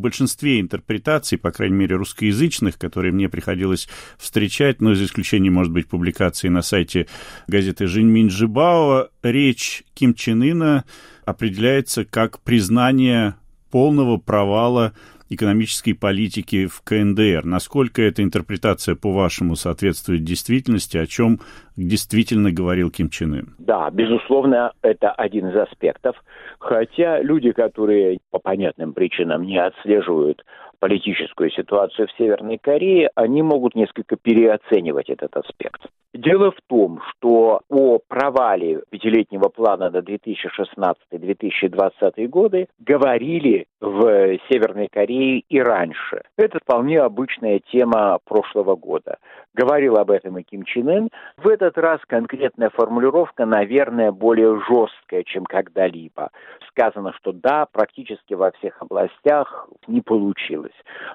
В большинстве интерпретаций, по крайней мере, русскоязычных, которые мне приходилось встречать, но за исключением, может быть, публикации на сайте газеты Жиньмин Жибао, речь Ким Чен Ына определяется как признание полного провала экономической политики в КНДР. Насколько эта интерпретация, по-вашему, соответствует действительности, о чем действительно говорил Ким Чен Ын? Да, безусловно, это один из аспектов. Хотя люди, которые по понятным причинам не отслеживают политическую ситуацию в Северной Корее, они могут несколько переоценивать этот аспект. Дело в том, что о провале пятилетнего плана на 2016-2020 годы говорили в Северной Корее и раньше. Это вполне обычная тема прошлого года. Говорил об этом и Ким Чен Ын. В этот раз конкретная формулировка, наверное, более жесткая, чем когда-либо. Сказано, что да, практически во всех областях не получилось.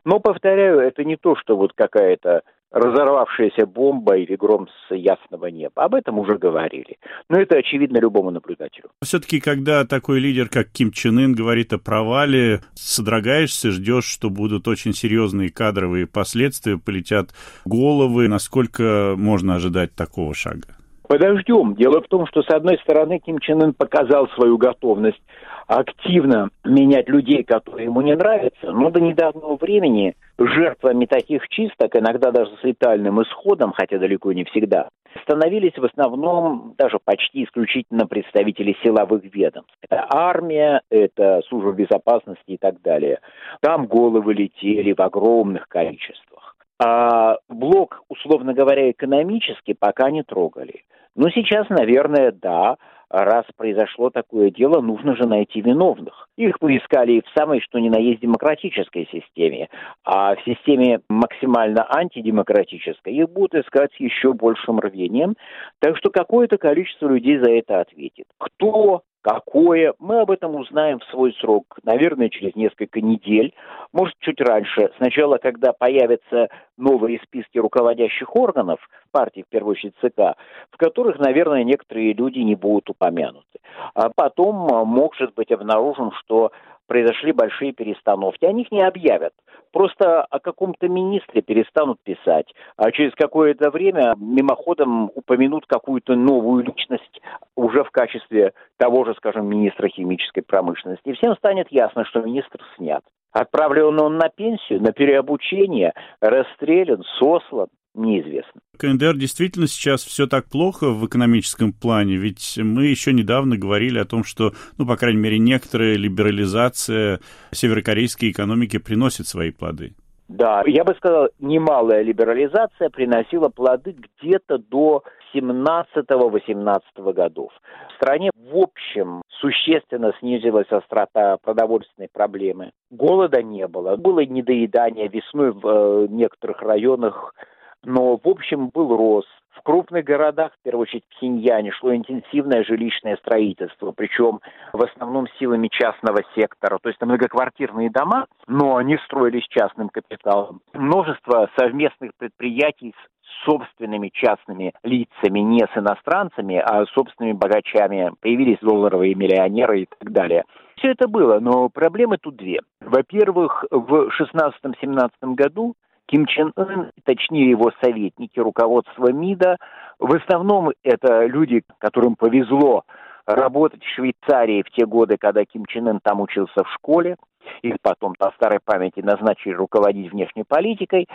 Но, повторяю, это не то, что вот какая-то разорвавшаяся бомба или гром с ясного неба. Об этом уже говорили. Но это очевидно любому наблюдателю. Все-таки, когда такой лидер, как Ким Чен Ын, говорит о провале, содрогаешься, ждешь, что будут очень серьезные кадровые последствия, полетят головы. Насколько можно ожидать такого шага? Подождем. Дело в том, что, с одной стороны, Ким Чен Ын показал свою готовность активно менять людей, которые ему не нравятся, но до недавнего времени жертвами таких чисток, иногда даже с летальным исходом, хотя далеко не всегда, становились в основном даже почти исключительно представители силовых ведомств. Это армия, это служба безопасности и так далее. Там головы летели в огромных количествах. А блок, условно говоря, экономически пока не трогали. Но сейчас, наверное, да, раз произошло такое дело, нужно же найти виновных. Их поискали в самой, что ни на есть, демократической системе. А в системе максимально антидемократической их будут искать с еще большим рвением. Так что какое-то количество людей за это ответит. Кто, Какое? Мы об этом узнаем в свой срок, наверное, через несколько недель, может, чуть раньше. Сначала, когда появятся новые списки руководящих органов партии, в первую очередь ЦК, в которых, наверное, некоторые люди не будут упомянуты. А потом а, может быть обнаружен, что произошли большие перестановки. О них не объявят. Просто о каком-то министре перестанут писать, а через какое-то время мимоходом упомянут какую-то новую личность уже в качестве того же, скажем, министра химической промышленности. И всем станет ясно, что министр снят. Отправлен он на пенсию, на переобучение, расстрелян, сослан неизвестно. КНДР действительно сейчас все так плохо в экономическом плане, ведь мы еще недавно говорили о том, что, ну, по крайней мере, некоторая либерализация северокорейской экономики приносит свои плоды. Да, я бы сказал, немалая либерализация приносила плоды где-то до 17-18 годов. В стране в общем существенно снизилась острота продовольственной проблемы. Голода не было. Было недоедание весной в э, некоторых районах но, в общем, был рост. В крупных городах, в первую очередь в Хиньяне, шло интенсивное жилищное строительство, причем в основном силами частного сектора. То есть это многоквартирные дома, но они строились частным капиталом. Множество совместных предприятий с собственными частными лицами, не с иностранцами, а собственными богачами. Появились долларовые миллионеры и так далее. Все это было, но проблемы тут две. Во-первых, в 16-17 году Ким Чен Ын, точнее его советники, руководство МИДа, в основном это люди, которым повезло работать в Швейцарии в те годы, когда Ким Чен Ын там учился в школе. Их потом по старой памяти назначили руководить внешней политикой.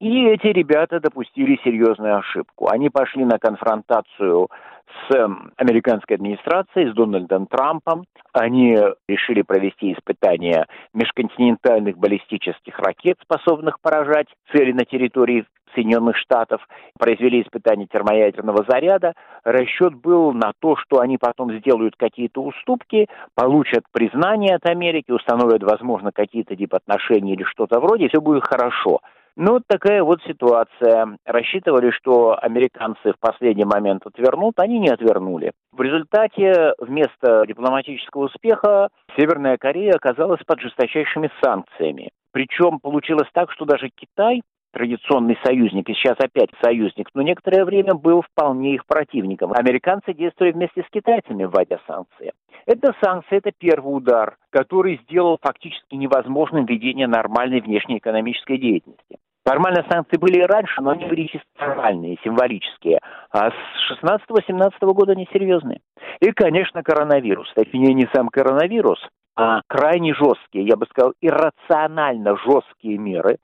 И эти ребята допустили серьезную ошибку. Они пошли на конфронтацию с эм, американской администрацией, с Дональдом Трампом. Они решили провести испытания межконтинентальных баллистических ракет, способных поражать цели на территории Соединенных Штатов, произвели испытания термоядерного заряда. Расчет был на то, что они потом сделают какие-то уступки, получат признание от Америки, установят, возможно, какие-то дипотношения или что-то вроде, все будет хорошо. Ну, такая вот ситуация. Рассчитывали, что американцы в последний момент отвернут, они не отвернули. В результате вместо дипломатического успеха Северная Корея оказалась под жесточайшими санкциями. Причем получилось так, что даже Китай традиционный союзник, и сейчас опять союзник, но некоторое время был вполне их противником. Американцы действовали вместе с китайцами, вводя санкции. Это санкции, это первый удар, который сделал фактически невозможным ведение нормальной внешнеэкономической деятельности. Формально санкции были и раньше, но они были чисто формальные, символические. А с 16-17 года они серьезные. И, конечно, коронавирус. Точнее, не сам коронавирус, а крайне жесткие, я бы сказал, иррационально жесткие меры,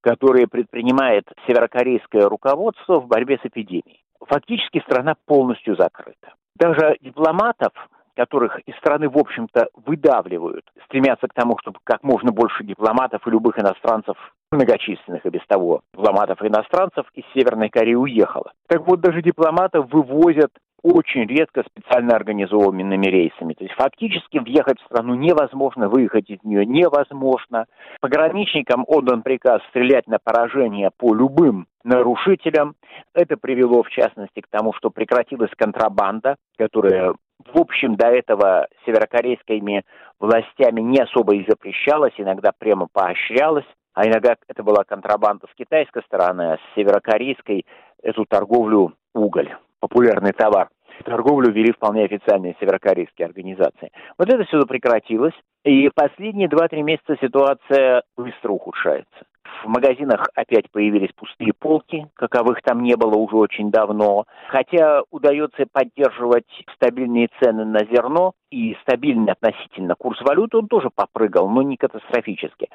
которые предпринимает северокорейское руководство в борьбе с эпидемией. Фактически страна полностью закрыта. Даже дипломатов, которых из страны, в общем-то, выдавливают, стремятся к тому, чтобы как можно больше дипломатов и любых иностранцев, многочисленных и без того дипломатов и иностранцев из Северной Кореи уехало. Так вот, даже дипломатов вывозят очень редко специально организованными рейсами. То есть фактически въехать в страну невозможно, выехать из нее невозможно. Пограничникам отдан приказ стрелять на поражение по любым нарушителям. Это привело, в частности, к тому, что прекратилась контрабанда, которая в общем, до этого северокорейскими властями не особо и запрещалась, иногда прямо поощрялась, а иногда это была контрабанда с китайской стороны, а с северокорейской эту торговлю уголь, популярный товар. Торговлю вели вполне официальные северокорейские организации. Вот это все прекратилось, и последние 2-3 месяца ситуация быстро ухудшается. В магазинах опять появились пустые полки, каковых там не было уже очень давно. Хотя удается поддерживать стабильные цены на зерно и стабильный относительно курс валюты, он тоже попрыгал, но не катастрофически.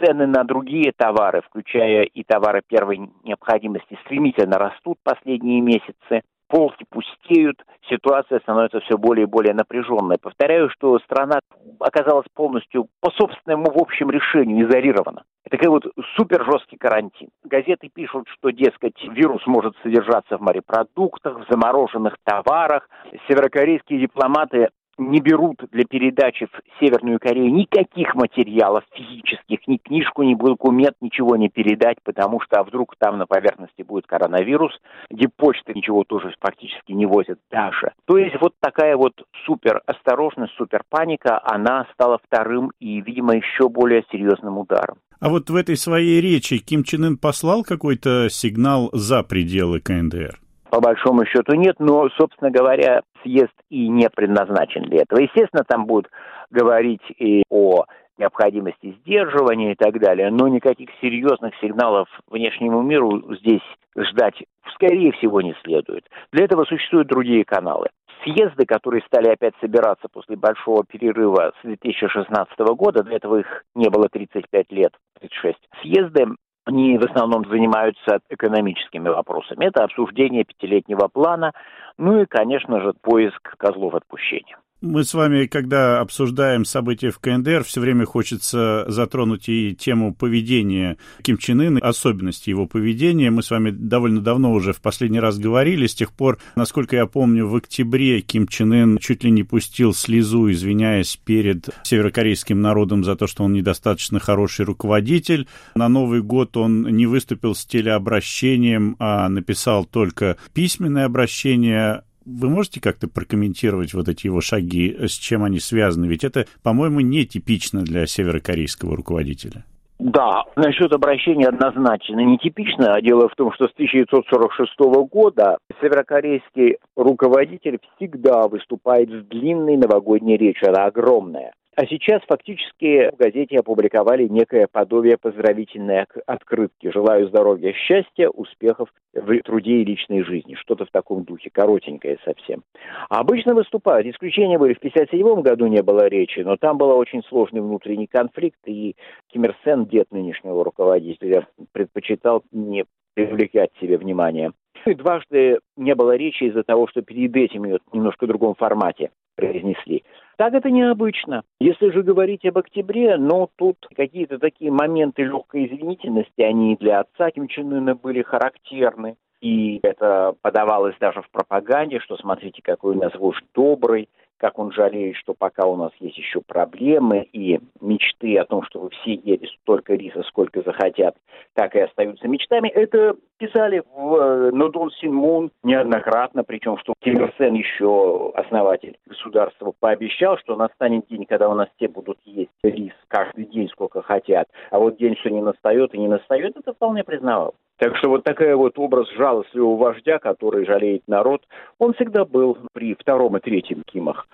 Цены на другие товары, включая и товары первой необходимости, стремительно растут последние месяцы полки пустеют, ситуация становится все более и более напряженной. Повторяю, что страна оказалась полностью по собственному в общем решению изолирована. Это такой вот супер жесткий карантин. Газеты пишут, что, дескать, вирус может содержаться в морепродуктах, в замороженных товарах. Северокорейские дипломаты не берут для передачи в Северную Корею никаких материалов физических, ни книжку, ни документ, ничего не передать, потому что а вдруг там на поверхности будет коронавирус, диппочты ничего тоже практически не возят даже. То есть вот такая вот супер осторожность, супер паника, она стала вторым и, видимо, еще более серьезным ударом. А вот в этой своей речи Ким Чен Ын послал какой-то сигнал за пределы КНДР? по большому счету нет, но, собственно говоря, съезд и не предназначен для этого. Естественно, там будут говорить и о необходимости сдерживания и так далее, но никаких серьезных сигналов внешнему миру здесь ждать, скорее всего, не следует. Для этого существуют другие каналы. Съезды, которые стали опять собираться после большого перерыва с 2016 года, для этого их не было 35 лет, 36. Съезды они в основном занимаются экономическими вопросами. Это обсуждение пятилетнего плана, ну и, конечно же, поиск козлов отпущения. Мы с вами, когда обсуждаем события в КНДР, все время хочется затронуть и тему поведения Ким Чен Ына, особенности его поведения. Мы с вами довольно давно уже в последний раз говорили. С тех пор, насколько я помню, в октябре Ким Чен Ын чуть ли не пустил слезу, извиняясь перед северокорейским народом за то, что он недостаточно хороший руководитель. На Новый год он не выступил с телеобращением, а написал только письменное обращение вы можете как-то прокомментировать вот эти его шаги, с чем они связаны? Ведь это, по-моему, не типично для северокорейского руководителя. Да, насчет обращения однозначно нетипично. Дело в том, что с 1946 года северокорейский руководитель всегда выступает с длинной новогодней речью. Она огромная. А сейчас фактически в газете опубликовали некое подобие поздравительной открытки. Желаю здоровья, счастья, успехов в труде и личной жизни. Что-то в таком духе, коротенькое совсем. А обычно выступают. Исключения были. В 1957 году не было речи, но там был очень сложный внутренний конфликт, и Ким Ир Сен, дед нынешнего руководителя, предпочитал не привлекать себе внимание. И дважды не было речи из-за того, что перед этим ее в немножко другом формате произнесли. Так это необычно. Если же говорить об октябре, ну, тут какие-то такие моменты легкой извинительности, они для отца Ким Чен Ына были характерны. И это подавалось даже в пропаганде, что смотрите, какой у нас вождь добрый, как он жалеет, что пока у нас есть еще проблемы и мечты о том, чтобы все ели столько риса, сколько захотят, так и остаются мечтами. Это писали в э, Нодон Синмун неоднократно, причем что Ким Ир еще основатель государства пообещал, что настанет день, когда у нас все будут есть рис каждый день, сколько хотят, а вот день все не настает и не настает, это вполне признавал. Так что вот такой вот образ жалостливого вождя, который жалеет народ, он всегда был при втором и третьем Кимах.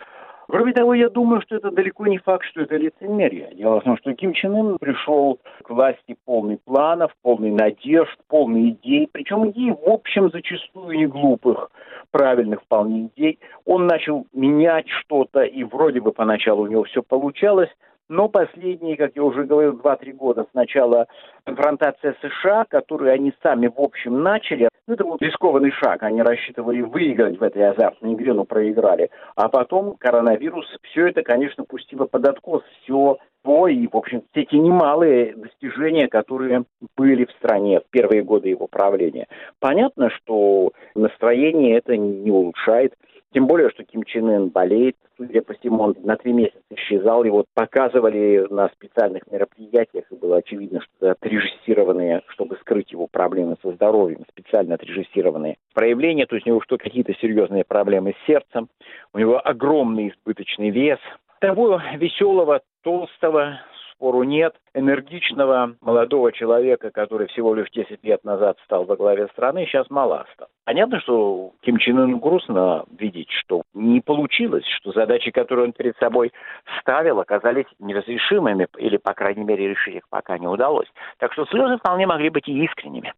Кроме того, я думаю, что это далеко не факт, что это лицемерие. Дело в том, что Ким Чен Ын пришел к власти полный планов, полный надежд, полный идей, причем идей, в общем, зачастую не глупых, правильных вполне идей. Он начал менять что-то, и вроде бы поначалу у него все получалось, но последние, как я уже говорил, 2-3 года сначала конфронтация США, которую они сами в общем начали, ну, это был рискованный шаг, они рассчитывали выиграть в этой азартной игре, но проиграли. А потом коронавирус, все это, конечно, пустило под откос все то и, в общем, все эти немалые достижения, которые были в стране в первые годы его правления. Понятно, что настроение это не улучшает. Тем более, что Ким Чен Ын болеет, судя по всему, он на три месяца исчезал, его показывали на специальных мероприятиях, и было очевидно, что отрежиссированные, чтобы скрыть его проблемы со здоровьем, специально отрежиссированные проявления, то есть у него что какие-то серьезные проблемы с сердцем, у него огромный избыточный вес. Того веселого, толстого, спору нет. Энергичного молодого человека, который всего лишь 10 лет назад стал во главе страны, сейчас мало осталось. Понятно, что Ким Чен Ыну грустно видеть, что не получилось, что задачи, которые он перед собой ставил, оказались неразрешимыми, или, по крайней мере, решить их пока не удалось. Так что слезы вполне могли быть и искренними.